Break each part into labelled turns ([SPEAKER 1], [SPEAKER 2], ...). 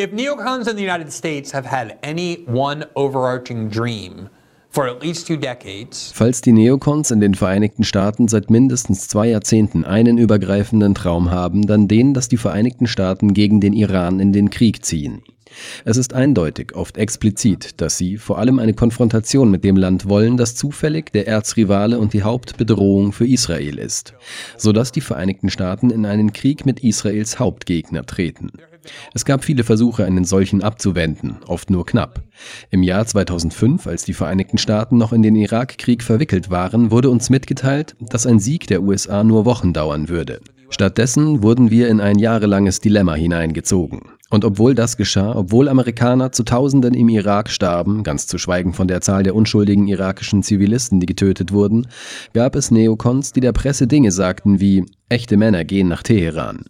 [SPEAKER 1] If neocons in the United States have had any one overarching dream,
[SPEAKER 2] Falls die Neokons in den Vereinigten Staaten seit mindestens zwei Jahrzehnten einen übergreifenden Traum haben, dann den, dass die Vereinigten Staaten gegen den Iran in den Krieg ziehen. Es ist eindeutig, oft explizit, dass sie vor allem eine Konfrontation mit dem Land wollen, das zufällig der Erzrivale und die Hauptbedrohung für Israel ist, sodass die Vereinigten Staaten in einen Krieg mit Israels Hauptgegner treten. Es gab viele Versuche, einen solchen abzuwenden, oft nur knapp. Im Jahr 2005, als die Vereinigten Staaten noch in den Irakkrieg verwickelt waren, wurde uns mitgeteilt, dass ein Sieg der USA nur Wochen dauern würde. Stattdessen wurden wir in ein jahrelanges Dilemma hineingezogen. Und obwohl das geschah, obwohl Amerikaner zu Tausenden im Irak starben, ganz zu schweigen von der Zahl der unschuldigen irakischen Zivilisten, die getötet wurden, gab es Neokons, die der Presse Dinge sagten wie echte Männer gehen nach Teheran.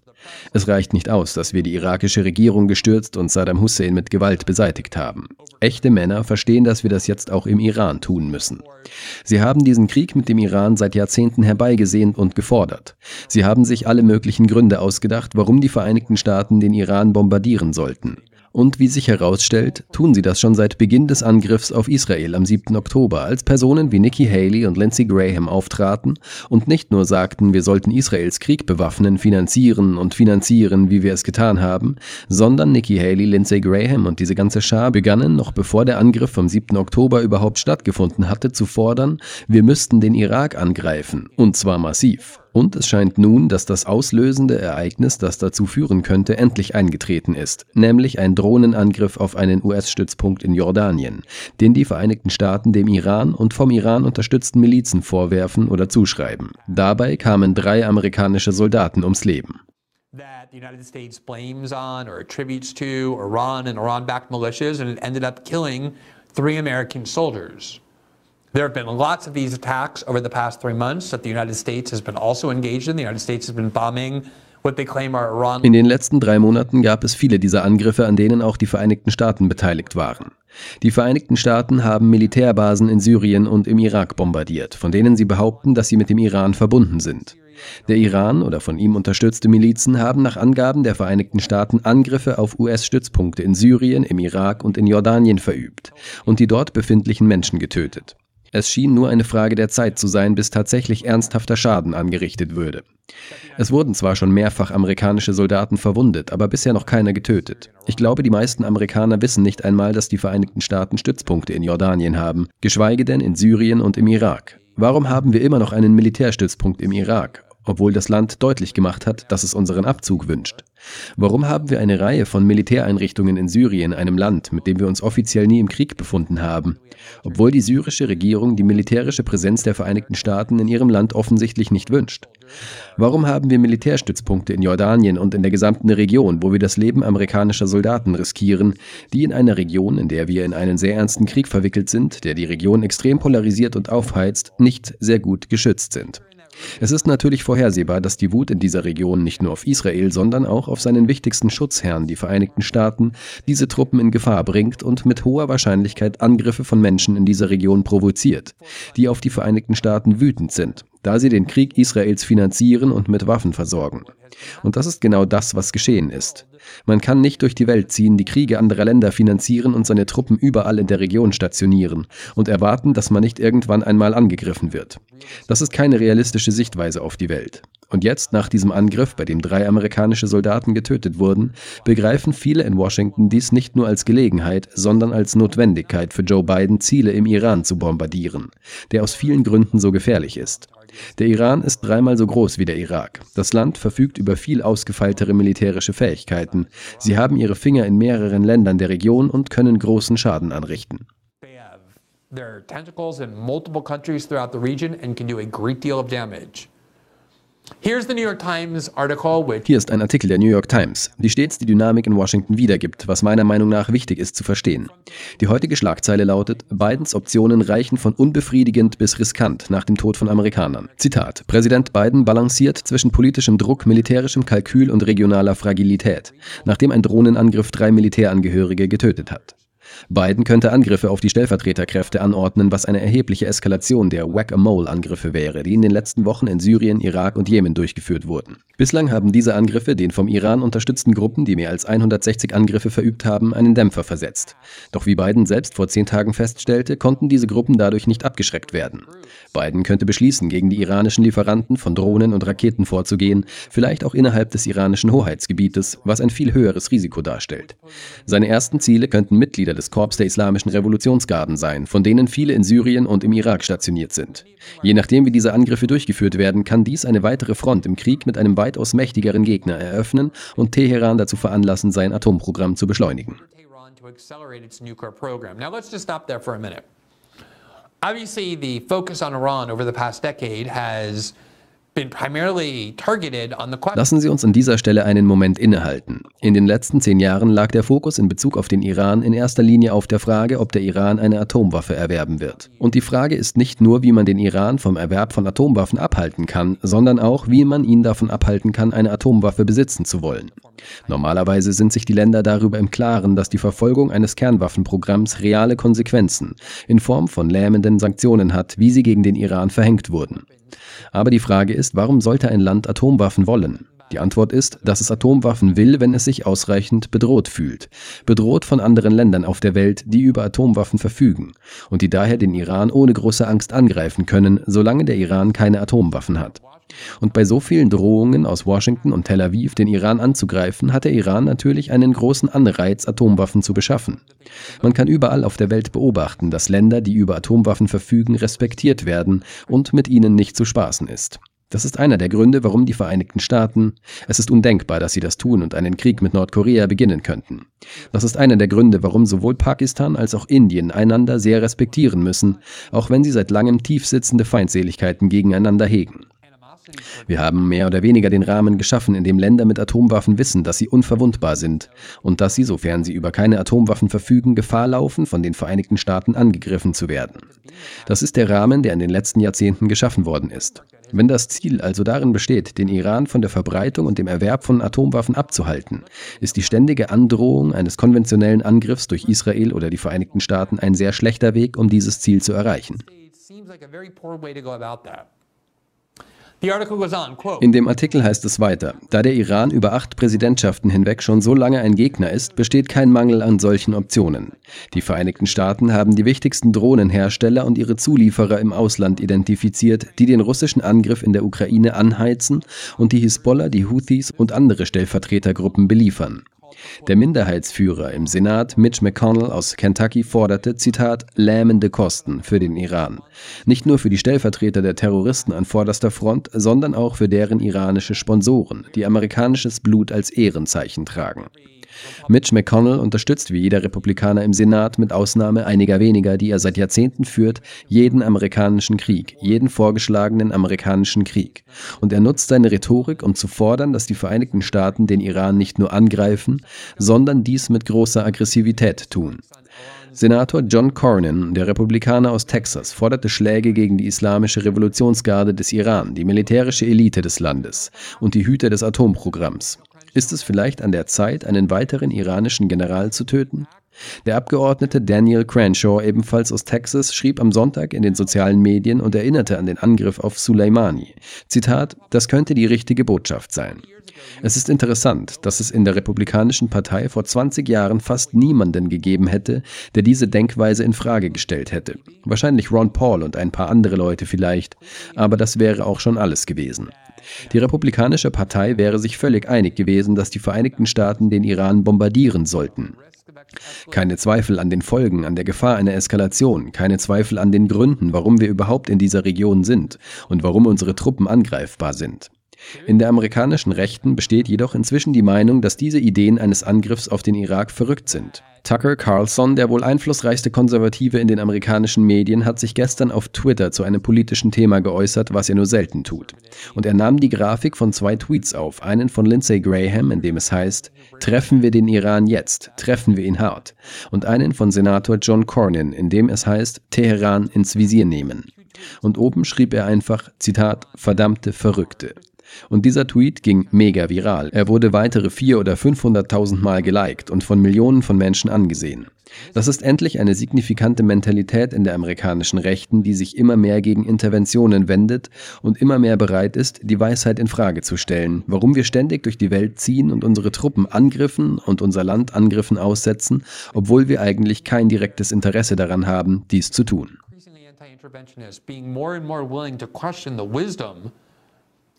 [SPEAKER 2] Es reicht nicht aus, dass wir die irakische Regierung gestürzt und Saddam Hussein mit Gewalt beseitigt haben. Echte Männer verstehen, dass wir das jetzt auch im Iran tun müssen. Sie haben diesen Krieg mit dem Iran seit Jahrzehnten herbeigesehnt und gefordert. Sie haben sich alle möglichen Gründe ausgedacht, warum die Vereinigten Staaten den Iran bombardieren sollten. Und wie sich herausstellt, tun sie das schon seit Beginn des Angriffs auf Israel am 7. Oktober, als Personen wie Nikki Haley und Lindsey Graham auftraten und nicht nur sagten, wir sollten Israels Krieg bewaffnen, finanzieren und finanzieren, wie wir es getan haben, sondern Nikki Haley, Lindsey Graham und diese ganze Schar begannen, noch bevor der Angriff vom 7. Oktober überhaupt stattgefunden hatte, zu fordern, wir müssten den Irak angreifen, und zwar massiv. Und es scheint nun, dass das auslösende Ereignis, das dazu führen könnte, endlich eingetreten ist, nämlich ein Drohnenangriff auf einen US-Stützpunkt in Jordanien, den die Vereinigten Staaten dem Iran und vom Iran unterstützten Milizen vorwerfen oder zuschreiben. Dabei kamen drei amerikanische Soldaten ums Leben.
[SPEAKER 1] that the United States blames on or attributes to Iran and Iran-backed militias, and it ended up killing three American soldiers. There have been lots of these attacks over the past three months that the United States has been also engaged in. The United States has been bombing
[SPEAKER 2] in den letzten drei Monaten gab es viele dieser Angriffe, an denen auch die Vereinigten Staaten beteiligt waren. Die Vereinigten Staaten haben Militärbasen in Syrien und im Irak bombardiert, von denen sie behaupten, dass sie mit dem Iran verbunden sind. Der Iran oder von ihm unterstützte Milizen haben nach Angaben der Vereinigten Staaten Angriffe auf US-Stützpunkte in Syrien, im Irak und in Jordanien verübt und die dort befindlichen Menschen getötet. Es schien nur eine Frage der Zeit zu sein, bis tatsächlich ernsthafter Schaden angerichtet würde. Es wurden zwar schon mehrfach amerikanische Soldaten verwundet, aber bisher noch keiner getötet. Ich glaube, die meisten Amerikaner wissen nicht einmal, dass die Vereinigten Staaten Stützpunkte in Jordanien haben, geschweige denn in Syrien und im Irak. Warum haben wir immer noch einen Militärstützpunkt im Irak? obwohl das Land deutlich gemacht hat, dass es unseren Abzug wünscht? Warum haben wir eine Reihe von Militäreinrichtungen in Syrien, einem Land, mit dem wir uns offiziell nie im Krieg befunden haben, obwohl die syrische Regierung die militärische Präsenz der Vereinigten Staaten in ihrem Land offensichtlich nicht wünscht? Warum haben wir Militärstützpunkte in Jordanien und in der gesamten Region, wo wir das Leben amerikanischer Soldaten riskieren, die in einer Region, in der wir in einen sehr ernsten Krieg verwickelt sind, der die Region extrem polarisiert und aufheizt, nicht sehr gut geschützt sind? Es ist natürlich vorhersehbar, dass die Wut in dieser Region nicht nur auf Israel, sondern auch auf seinen wichtigsten Schutzherrn, die Vereinigten Staaten, diese Truppen in Gefahr bringt und mit hoher Wahrscheinlichkeit Angriffe von Menschen in dieser Region provoziert, die auf die Vereinigten Staaten wütend sind, da sie den Krieg Israels finanzieren und mit Waffen versorgen. Und das ist genau das, was geschehen ist. Man kann nicht durch die Welt ziehen, die Kriege anderer Länder finanzieren und seine Truppen überall in der Region stationieren und erwarten, dass man nicht irgendwann einmal angegriffen wird. Das ist keine realistische Sichtweise auf die Welt. Und jetzt, nach diesem Angriff, bei dem drei amerikanische Soldaten getötet wurden, begreifen viele in Washington dies nicht nur als Gelegenheit, sondern als Notwendigkeit für Joe Biden, Ziele im Iran zu bombardieren, der aus vielen Gründen so gefährlich ist. Der Iran ist dreimal so groß wie der Irak. Das Land verfügt über viel ausgefeiltere militärische Fähigkeiten. Sie haben ihre Finger in mehreren Ländern der Region und können großen Schaden anrichten. Their tentacles in multiple countries throughout the region and can do a great deal of damage. Hier ist ein Artikel der New York Times, die stets die Dynamik in Washington wiedergibt, was meiner Meinung nach wichtig ist zu verstehen. Die heutige Schlagzeile lautet, Bidens Optionen reichen von unbefriedigend bis riskant nach dem Tod von Amerikanern. Zitat, Präsident Biden balanciert zwischen politischem Druck, militärischem Kalkül und regionaler Fragilität, nachdem ein Drohnenangriff drei Militärangehörige getötet hat. Biden könnte Angriffe auf die Stellvertreterkräfte anordnen, was eine erhebliche Eskalation der Whack-a-Mole-Angriffe wäre, die in den letzten Wochen in Syrien, Irak und Jemen durchgeführt wurden. Bislang haben diese Angriffe den vom Iran unterstützten Gruppen, die mehr als 160 Angriffe verübt haben, einen Dämpfer versetzt. Doch wie Biden selbst vor zehn Tagen feststellte, konnten diese Gruppen dadurch nicht abgeschreckt werden. Biden könnte beschließen, gegen die iranischen Lieferanten von Drohnen und Raketen vorzugehen, vielleicht auch innerhalb des iranischen Hoheitsgebietes, was ein viel höheres Risiko darstellt. Seine ersten Ziele könnten Mitglieder des Korps der Islamischen Revolutionsgarden sein, von denen viele in Syrien und im Irak stationiert sind. Je nachdem, wie diese Angriffe durchgeführt werden, kann dies eine weitere Front im Krieg mit einem weitaus mächtigeren Gegner eröffnen und Teheran dazu veranlassen, sein Atomprogramm zu beschleunigen.
[SPEAKER 1] Obviously, the focus on Iran over the past decade has
[SPEAKER 2] Lassen Sie uns an dieser Stelle einen Moment innehalten. In den letzten zehn Jahren lag der Fokus in Bezug auf den Iran in erster Linie auf der Frage, ob der Iran eine Atomwaffe erwerben wird. Und die Frage ist nicht nur, wie man den Iran vom Erwerb von Atomwaffen abhalten kann, sondern auch, wie man ihn davon abhalten kann, eine Atomwaffe besitzen zu wollen. Normalerweise sind sich die Länder darüber im Klaren, dass die Verfolgung eines Kernwaffenprogramms reale Konsequenzen in Form von lähmenden Sanktionen hat, wie sie gegen den Iran verhängt wurden. Aber die Frage ist, warum sollte ein Land Atomwaffen wollen? Die Antwort ist, dass es Atomwaffen will, wenn es sich ausreichend bedroht fühlt. Bedroht von anderen Ländern auf der Welt, die über Atomwaffen verfügen und die daher den Iran ohne große Angst angreifen können, solange der Iran keine Atomwaffen hat. Und bei so vielen Drohungen aus Washington und Tel Aviv, den Iran anzugreifen, hat der Iran natürlich einen großen Anreiz, Atomwaffen zu beschaffen. Man kann überall auf der Welt beobachten, dass Länder, die über Atomwaffen verfügen, respektiert werden und mit ihnen nicht zu spaßen ist. Das ist einer der Gründe, warum die Vereinigten Staaten, es ist undenkbar, dass sie das tun und einen Krieg mit Nordkorea beginnen könnten. Das ist einer der Gründe, warum sowohl Pakistan als auch Indien einander sehr respektieren müssen, auch wenn sie seit langem tiefsitzende Feindseligkeiten gegeneinander hegen. Wir haben mehr oder weniger den Rahmen geschaffen, in dem Länder mit Atomwaffen wissen, dass sie unverwundbar sind und dass sie, sofern sie über keine Atomwaffen verfügen, Gefahr laufen, von den Vereinigten Staaten angegriffen zu werden. Das ist der Rahmen, der in den letzten Jahrzehnten geschaffen worden ist. Wenn das Ziel also darin besteht, den Iran von der Verbreitung und dem Erwerb von Atomwaffen abzuhalten, ist die ständige Androhung eines konventionellen Angriffs durch Israel oder die Vereinigten Staaten ein sehr schlechter Weg, um dieses Ziel zu erreichen. In dem Artikel heißt es weiter, da der Iran über acht Präsidentschaften hinweg schon so lange ein Gegner ist, besteht kein Mangel an solchen Optionen. Die Vereinigten Staaten haben die wichtigsten Drohnenhersteller und ihre Zulieferer im Ausland identifiziert, die den russischen Angriff in der Ukraine anheizen und die Hisbollah, die Houthis und andere Stellvertretergruppen beliefern. Der Minderheitsführer im Senat, Mitch McConnell aus Kentucky, forderte, Zitat, lähmende Kosten für den Iran. Nicht nur für die Stellvertreter der Terroristen an vorderster Front, sondern auch für deren iranische Sponsoren, die amerikanisches Blut als Ehrenzeichen tragen. Mitch McConnell unterstützt wie jeder Republikaner im Senat, mit Ausnahme einiger weniger, die er seit Jahrzehnten führt, jeden amerikanischen Krieg, jeden vorgeschlagenen amerikanischen Krieg. Und er nutzt seine Rhetorik, um zu fordern, dass die Vereinigten Staaten den Iran nicht nur angreifen, sondern dies mit großer Aggressivität tun. Senator John Cornyn, der Republikaner aus Texas, forderte Schläge gegen die Islamische Revolutionsgarde des Iran, die militärische Elite des Landes und die Hüter des Atomprogramms. Ist es vielleicht an der Zeit, einen weiteren iranischen General zu töten? Der Abgeordnete Daniel Cranshaw, ebenfalls aus Texas, schrieb am Sonntag in den sozialen Medien und erinnerte an den Angriff auf Soleimani. Zitat, das könnte die richtige Botschaft sein. Es ist interessant, dass es in der Republikanischen Partei vor 20 Jahren fast niemanden gegeben hätte, der diese Denkweise in Frage gestellt hätte. Wahrscheinlich Ron Paul und ein paar andere Leute vielleicht, aber das wäre auch schon alles gewesen. Die Republikanische Partei wäre sich völlig einig gewesen, dass die Vereinigten Staaten den Iran bombardieren sollten. Keine Zweifel an den Folgen, an der Gefahr einer Eskalation, keine Zweifel an den Gründen, warum wir überhaupt in dieser Region sind und warum unsere Truppen angreifbar sind. In der amerikanischen Rechten besteht jedoch inzwischen die Meinung, dass diese Ideen eines Angriffs auf den Irak verrückt sind. Tucker Carlson, der wohl einflussreichste Konservative in den amerikanischen Medien, hat sich gestern auf Twitter zu einem politischen Thema geäußert, was er nur selten tut. Und er nahm die Grafik von zwei Tweets auf, einen von Lindsey Graham, in dem es heißt, Treffen wir den Iran jetzt, treffen wir ihn hart, und einen von Senator John Cornyn, in dem es heißt, Teheran ins Visier nehmen. Und oben schrieb er einfach, Zitat, verdammte Verrückte. Und dieser Tweet ging mega viral. Er wurde weitere 400.000 oder 500.000 Mal geliked und von Millionen von Menschen angesehen. Das ist endlich eine signifikante Mentalität in der amerikanischen Rechten, die sich immer mehr gegen Interventionen wendet und immer mehr bereit ist, die Weisheit in Frage zu stellen, warum wir ständig durch die Welt ziehen und unsere Truppen Angriffen und unser Land Angriffen aussetzen, obwohl wir eigentlich kein direktes Interesse daran haben, dies zu tun.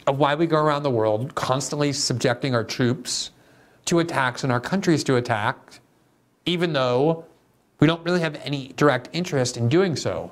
[SPEAKER 1] Of why we go around the world constantly subjecting our troops to attacks and our countries to attack, even though we don't really have any direct interest in doing so.